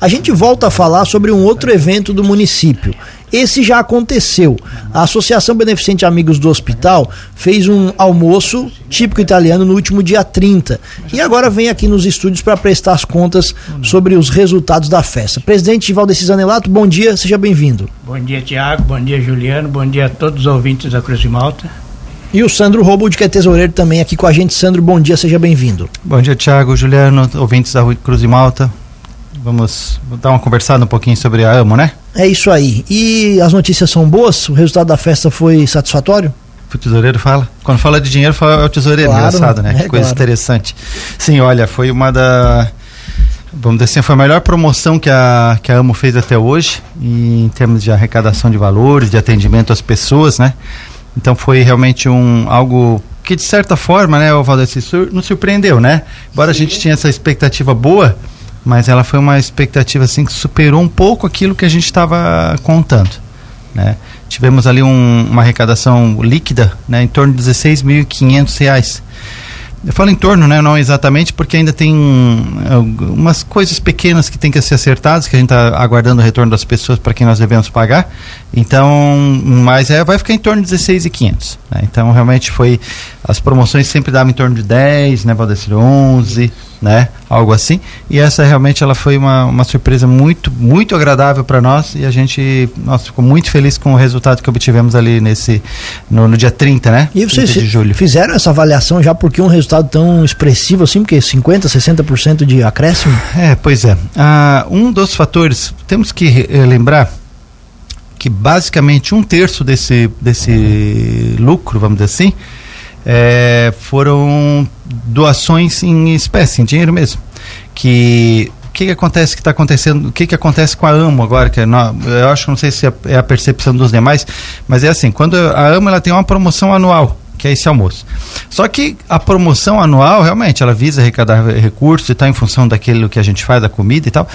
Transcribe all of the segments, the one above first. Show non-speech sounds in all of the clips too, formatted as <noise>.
A gente volta a falar sobre um outro evento do município. Esse já aconteceu. A Associação Beneficente Amigos do Hospital fez um almoço típico italiano no último dia 30 e agora vem aqui nos estúdios para prestar as contas sobre os resultados da festa. Presidente Valdeci Zanelato, bom dia, seja bem-vindo. Bom dia, Tiago, bom dia, Juliano, bom dia a todos os ouvintes da Cruz de Malta. E o Sandro Robo, que é tesoureiro também aqui com a gente. Sandro, bom dia, seja bem-vindo. Bom dia, Tiago, Juliano, ouvintes da Cruz de Malta. Vamos dar uma conversada um pouquinho sobre a AMO, né? É isso aí. E as notícias são boas? O resultado da festa foi satisfatório? O tesoureiro fala. Quando fala de dinheiro, fala o tesoureiro. Claro, Engraçado, né? É, que coisa claro. interessante. Sim, olha, foi uma da. Vamos dizer assim, foi a melhor promoção que a, que a AMO fez até hoje, em termos de arrecadação de valores, de atendimento às pessoas, né? Então foi realmente um algo que de certa forma, né, o Valdeci sur, nos surpreendeu, né? Embora Sim. a gente tinha essa expectativa boa, mas ela foi uma expectativa assim que superou um pouco aquilo que a gente estava contando, né? Tivemos ali um, uma arrecadação líquida, né, em torno de 16.500 reais. Eu falo em torno, né, não exatamente, porque ainda tem umas coisas pequenas que tem que ser acertadas, que a gente está aguardando o retorno das pessoas para quem nós devemos pagar. Então, mas é, vai ficar em torno de 16.500. Né? Então, realmente foi as promoções sempre davam em torno de 10, né, Valdecir 11, né, algo assim. E essa realmente ela foi uma, uma surpresa muito muito agradável para nós e a gente nossa, ficou muito feliz com o resultado que obtivemos ali nesse no, no dia 30, né? E vocês de julho. fizeram essa avaliação já porque um resultado tão expressivo assim, porque 50, 60% de acréscimo? É, pois é. Ah, um dos fatores, temos que eh, lembrar que basicamente um terço desse, desse lucro, vamos dizer assim, é, foram doações em espécie, em dinheiro mesmo. Que o que, que acontece que está acontecendo? O que, que acontece com a AMO agora? Que é eu acho que não sei se é, é a percepção dos demais, mas é assim: quando a AMO ela tem uma promoção anual que é esse almoço. Só que a promoção anual, realmente, ela visa arrecadar recursos e está em função daquilo que a gente faz, da comida e tal.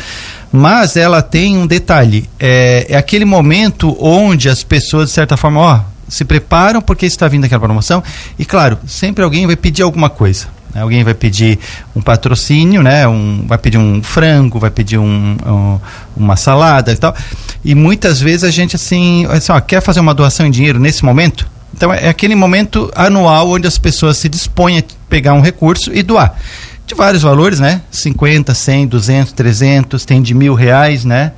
Mas ela tem um detalhe: é, é aquele momento onde as pessoas, de certa forma, ó, se preparam porque está vindo aquela promoção. E claro, sempre alguém vai pedir alguma coisa. Né? Alguém vai pedir um patrocínio, né? Um, vai pedir um frango, vai pedir um, um, uma salada e tal. E muitas vezes a gente assim, assim ó, quer fazer uma doação em dinheiro nesse momento? Então é aquele momento anual onde as pessoas se dispõem a pegar um recurso e doar. De vários valores, né? 50, 100, 200, 300, tem de mil reais, né?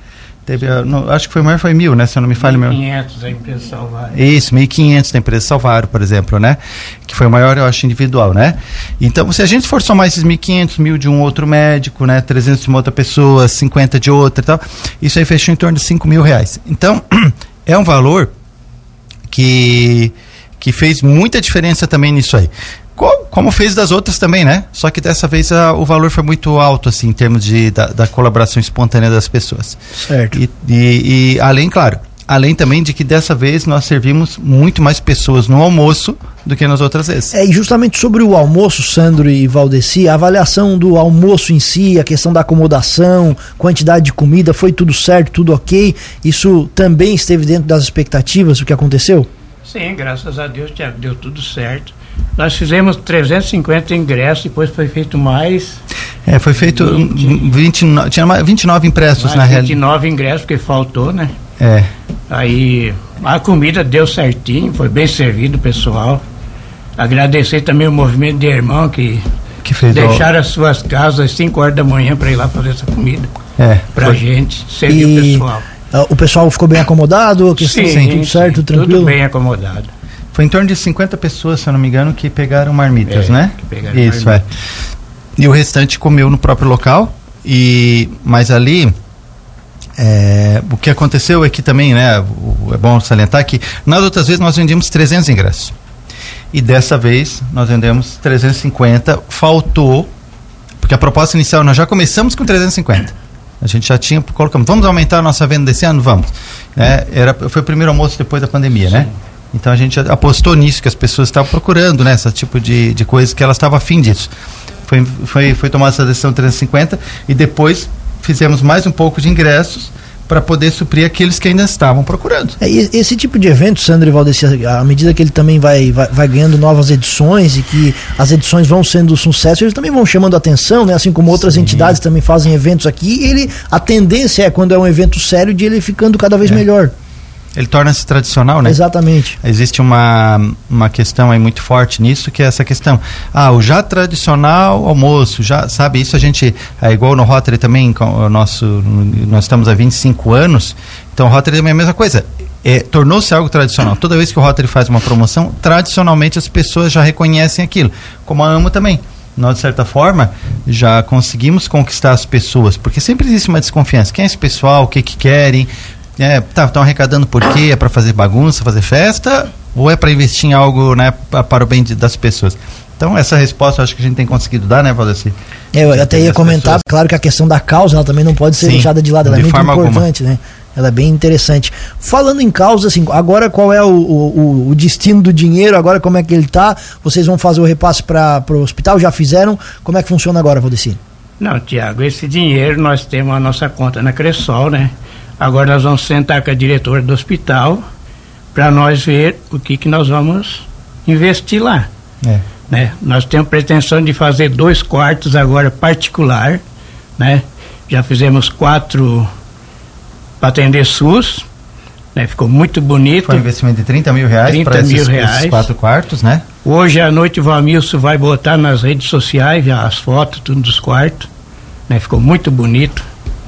Teve, no, acho que foi maior foi mil, né? Se eu não me falho meu. 1.500 da empresa Salvaro. Isso, 1.500 da empresa Salvaro, por exemplo, né? Que foi o maior, eu acho, individual, né? Então, se a gente for somar esses 1.500, mil de um outro médico, né? 300 de uma outra pessoa, 50 de outra e tal, isso aí fechou em torno de 5 mil reais. Então, <clears throat> é um valor que, que fez muita diferença também nisso aí. Como fez das outras também, né? Só que dessa vez a, o valor foi muito alto, assim, em termos de, da, da colaboração espontânea das pessoas. Certo. E, e, e, além, claro, além também de que dessa vez nós servimos muito mais pessoas no almoço do que nas outras vezes. É, e justamente sobre o almoço, Sandro e Valdeci, a avaliação do almoço em si, a questão da acomodação, quantidade de comida, foi tudo certo, tudo ok? Isso também esteve dentro das expectativas, o que aconteceu? Sim, graças a Deus, Tiago, deu tudo certo nós fizemos 350 ingressos, depois foi feito mais. É, foi feito 20, 29, tinha 29 impressos na realidade. 29 ingressos, porque faltou, né? É. Aí a comida deu certinho, foi bem servido o pessoal. Agradecer também o movimento de irmão que, que fez deixaram as suas casas às 5 horas da manhã para ir lá fazer essa comida. É. Pra foi. gente, servir e... o pessoal. O pessoal ficou bem acomodado? sim, sim, tudo certo, sim, tranquilo? Tudo bem acomodado. Foi em torno de 50 pessoas, se eu não me engano, que pegaram marmitas, é, né? Pegaram Isso, marmitas. é. E o restante comeu no próprio local. E, mas ali, é, o que aconteceu é que também, né, é bom salientar que nas outras vezes nós vendíamos 300 ingressos. E dessa vez nós vendemos 350, faltou, porque a proposta inicial nós já começamos com 350. A gente já tinha, colocamos, vamos aumentar a nossa venda desse ano? Vamos. É, era, foi o primeiro almoço depois da pandemia, né? Sim. né? Então a gente apostou nisso, que as pessoas estavam procurando, né? Esse tipo de, de coisa que elas estavam afim disso. Foi, foi, foi tomada essa decisão 350 e depois fizemos mais um pouco de ingressos para poder suprir aqueles que ainda estavam procurando. É, esse tipo de evento, Sandro e Valdeci, à medida que ele também vai, vai, vai, ganhando novas edições e que as edições vão sendo sucesso, eles também vão chamando atenção, né? Assim como outras Sim. entidades também fazem eventos aqui, ele a tendência é quando é um evento sério de ele ficando cada vez é. melhor ele torna-se tradicional, né? Exatamente. Existe uma, uma questão aí muito forte nisso, que é essa questão. Ah, o já tradicional almoço, já, sabe, isso a gente, é igual no Rotary também, o nosso, nós estamos há 25 anos, então o Rotary também é a mesma coisa. É, tornou-se algo tradicional. Toda vez que o Rotary faz uma promoção, tradicionalmente as pessoas já reconhecem aquilo. Como a AMO também nós de certa forma já conseguimos conquistar as pessoas, porque sempre existe uma desconfiança. Quem é esse pessoal? O que que querem? É, tá, estão arrecadando por quê? É para fazer bagunça, fazer festa? Ou é para investir em algo né, para o bem de, das pessoas? Então, essa resposta eu acho que a gente tem conseguido dar, né, Valdeci? É, eu até ia comentar, pessoas. claro que a questão da causa ela também não pode ser Sim, deixada de lado, ela é de é muito importante, alguma. né? Ela é bem interessante. Falando em causa, assim, agora qual é o, o, o, destino do dinheiro? Agora como é que ele está? Vocês vão fazer o repasse para o hospital? Já fizeram? Como é que funciona agora, Valdeci? Não, Tiago, esse dinheiro nós temos a nossa conta na Cressol, né? Agora nós vamos sentar com a diretora do hospital para nós ver o que, que nós vamos investir lá. É. Né? Nós temos pretensão de fazer dois quartos agora particular, né? Já fizemos quatro para atender SUS, né? Ficou muito bonito. Foi um investimento de 30 mil reais para esses, esses, quatro quartos, né? Hoje à noite o Valmilson vai botar nas redes sociais as fotos tudo dos quartos, né? Ficou muito bonito.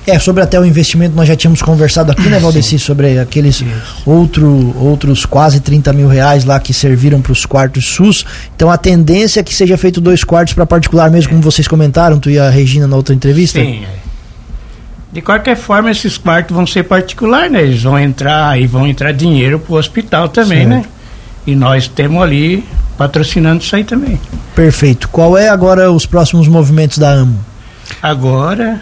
É, sobre até o investimento, nós já tínhamos conversado aqui, né, Valdeci, sobre aqueles outro, outros quase 30 mil reais lá que serviram para os quartos SUS. Então a tendência é que seja feito dois quartos para particular mesmo, como vocês comentaram, tu e a Regina na outra entrevista? Sim. É. De qualquer forma, esses quartos vão ser particular, né? Eles vão entrar e vão entrar dinheiro para o hospital também, né? certo. né? E nós temos ali patrocinando isso aí também. Perfeito. Qual é agora os próximos movimentos da AMO? Agora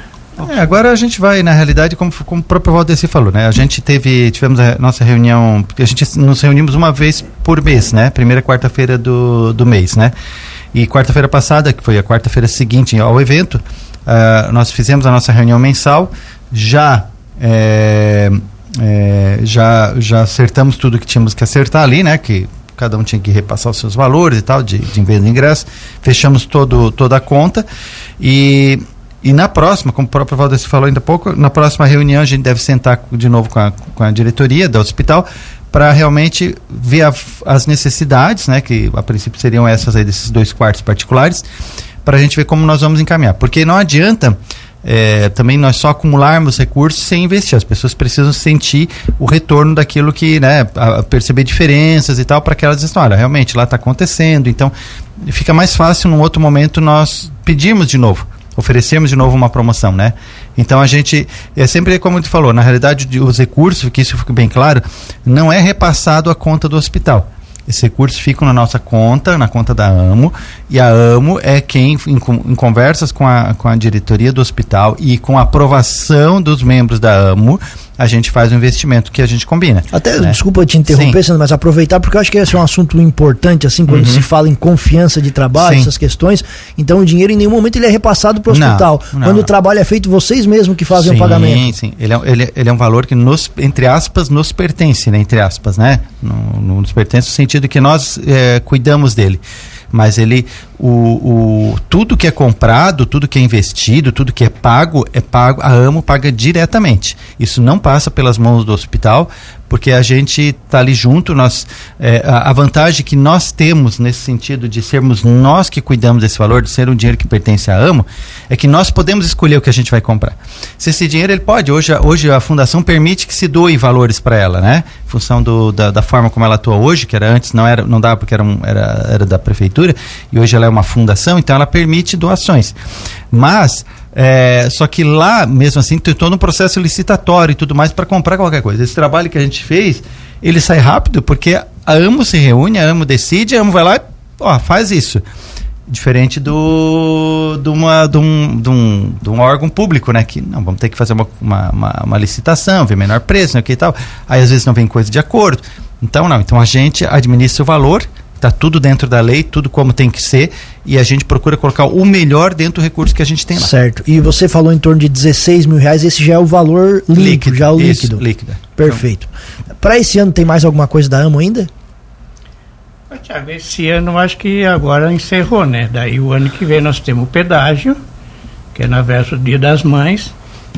é, agora a gente vai, na realidade, como, como o próprio Valdeci falou, né? A gente teve, tivemos a nossa reunião, a gente nos reunimos uma vez por mês, né? Primeira quarta-feira do, do mês, né? E quarta-feira passada, que foi a quarta-feira seguinte ao evento, uh, nós fizemos a nossa reunião mensal, já é, é, já já acertamos tudo que tínhamos que acertar ali, né? Que cada um tinha que repassar os seus valores e tal de, de venda de ingresso. Fechamos todo, toda a conta e e na próxima, como o próprio Valdeci falou ainda há pouco, na próxima reunião a gente deve sentar de novo com a, com a diretoria do hospital para realmente ver a, as necessidades, né, que a princípio seriam essas aí desses dois quartos particulares, para a gente ver como nós vamos encaminhar. Porque não adianta é, também nós só acumularmos recursos sem investir. As pessoas precisam sentir o retorno daquilo que, né, a, a perceber diferenças e tal, para que elas dizem, olha, realmente lá está acontecendo. Então, fica mais fácil num outro momento nós pedirmos de novo oferecemos de novo uma promoção, né? Então a gente é sempre como tu falou, na realidade os recursos, que isso fique bem claro, não é repassado à conta do hospital. Esses recursos ficam na nossa conta, na conta da AMO, e a AMO é quem, em, em, conversas com a, com a diretoria do hospital e com a aprovação dos membros da AMO, a gente faz o investimento que a gente combina. Até, né? desculpa te interromper, Sandro, mas aproveitar, porque eu acho que esse é um assunto importante, assim, quando uhum. se fala em confiança de trabalho, Sim. essas questões. Então, o dinheiro em nenhum momento ele é repassado para o hospital. Não, quando não. o trabalho é feito, vocês mesmos que fazem sim, o pagamento. Sim, sim. Ele é, ele, ele é um valor que, nos, entre aspas, nos pertence, né? Entre aspas, né? No, nos pertence no sentido que nós é, cuidamos dele mas ele o, o, tudo que é comprado, tudo que é investido, tudo que é pago, é pago, a AMO paga diretamente. Isso não passa pelas mãos do hospital, porque a gente está ali junto, nós, é, a, a, vantagem que nós temos nesse sentido de sermos nós que cuidamos desse valor, de ser um dinheiro que pertence à AMO, é que nós podemos escolher o que a gente vai comprar. Se esse dinheiro ele pode, hoje, hoje a fundação permite que se doe valores para ela, né? Em função do, da, da, forma como ela atua hoje, que era antes não era, não dava porque era, um, era, era da prefeitura, e hoje ela é uma fundação, então ela permite doações. Mas é, só que lá, mesmo assim, tem todo um processo licitatório e tudo mais para comprar qualquer coisa. Esse trabalho que a gente fez, ele sai rápido porque a AMO se reúne, a AMO decide, a AMO vai lá e ó, faz isso. Diferente do, de, uma, de, um, de, um, de um órgão público, né? Que não, vamos ter que fazer uma, uma, uma, uma licitação, ver menor preço, né, que e tal. Aí às vezes não vem coisa de acordo. Então não, então a gente administra o valor Está tudo dentro da lei, tudo como tem que ser, e a gente procura colocar o melhor dentro do recurso que a gente tem lá. Certo. E você falou em torno de 16 mil reais, esse já é o valor limpo, líquido, já é o isso, líquido. líquido. Perfeito. Então, Para esse ano tem mais alguma coisa da AMO ainda? Tiago, esse ano acho que agora encerrou, né? Daí o ano que vem nós temos o pedágio, que é na véspera do Dia das Mães,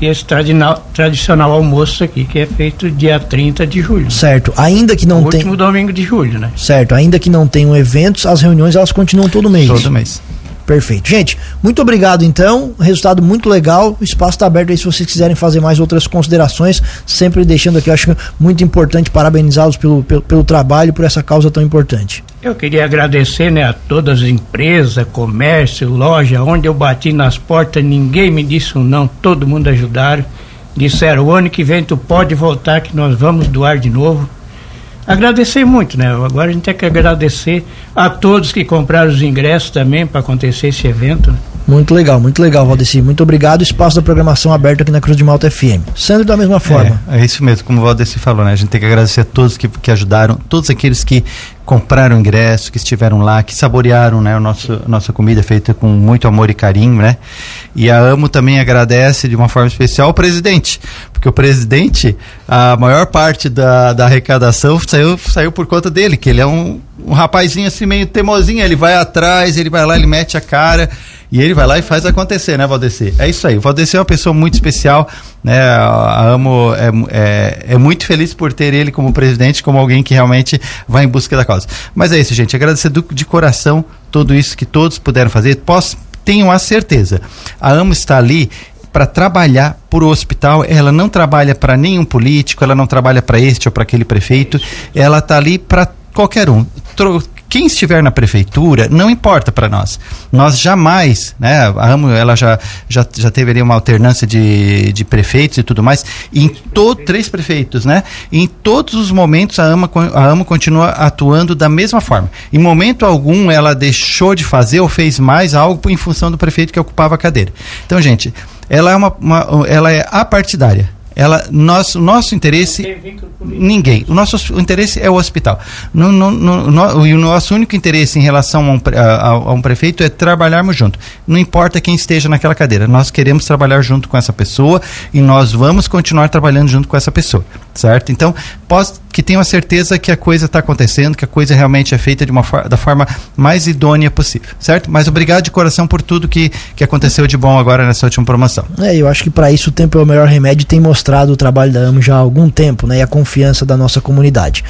esse tradicional, tradicional almoço aqui, que é feito dia 30 de julho. Certo. Ainda que não o tem. último domingo de julho, né? Certo. Ainda que não tenham eventos, as reuniões elas continuam todo mês. Todo mês. Perfeito. Gente, muito obrigado então. Resultado muito legal. O espaço está aberto aí se vocês quiserem fazer mais outras considerações. Sempre deixando aqui, eu acho muito importante parabenizá-los pelo, pelo, pelo trabalho, por essa causa tão importante. Eu queria agradecer né, a todas as empresas, comércio, loja, onde eu bati nas portas, ninguém me disse um não, todo mundo ajudaram. Disseram, o ano que vem tu pode voltar que nós vamos doar de novo. Agradecer muito, né? Agora a gente tem que agradecer a todos que compraram os ingressos também para acontecer esse evento. Né? Muito legal, muito legal, Valdeci. Muito obrigado. Espaço da programação aberto aqui na Cruz de Malta FM. Sandro, da mesma forma. É, é isso mesmo, como o Valdeci falou, né? A gente tem que agradecer a todos que, que ajudaram, todos aqueles que compraram ingresso, que estiveram lá, que saborearam, né, o nosso nossa comida feita com muito amor e carinho, né? E a Amo também agradece de uma forma especial ao presidente, porque o presidente, a maior parte da, da arrecadação saiu, saiu por conta dele, que ele é um, um rapazinho assim meio teimosinho, ele vai atrás, ele vai lá, ele mete a cara e ele vai lá e faz acontecer, né, Valdeci? É isso aí. O Valdeci é uma pessoa muito especial, né? A Amo é, é, é, muito feliz por ter ele como presidente, como alguém que realmente vai em busca da causa. Mas é isso, gente. Agradecer do, de coração tudo isso que todos puderam fazer. Posso, tenham a certeza. A Amo está ali para trabalhar por o hospital, ela não trabalha para nenhum político, ela não trabalha para este ou para aquele prefeito, ela está ali para qualquer um. Tro quem estiver na prefeitura, não importa para nós. Nós jamais, né, a AMO, ela já, já, já teve ali uma alternância de, de prefeitos e tudo mais, em to, três prefeitos, né? Em todos os momentos a AMO, a AMO continua atuando da mesma forma. Em momento algum ela deixou de fazer ou fez mais algo em função do prefeito que ocupava a cadeira. Então, gente, ela é uma, uma ela é apartidária ela, nosso, nosso interesse. Ninguém. O nosso o interesse é o hospital. No, no, no, e o nosso único interesse em relação a um, a, a um, prefeito é trabalharmos junto. Não importa quem esteja naquela cadeira. Nós queremos trabalhar junto com essa pessoa e nós vamos continuar trabalhando junto com essa pessoa. Certo? Então, posso que tenha a certeza que a coisa está acontecendo, que a coisa realmente é feita de uma da forma mais idônea possível. Certo? Mas obrigado de coração por tudo que, que aconteceu de bom agora nessa última promoção. É, eu acho que para isso o tempo é o melhor remédio. Tem mostrado o trabalho da AMO já há algum tempo, né? E a confiança da nossa comunidade.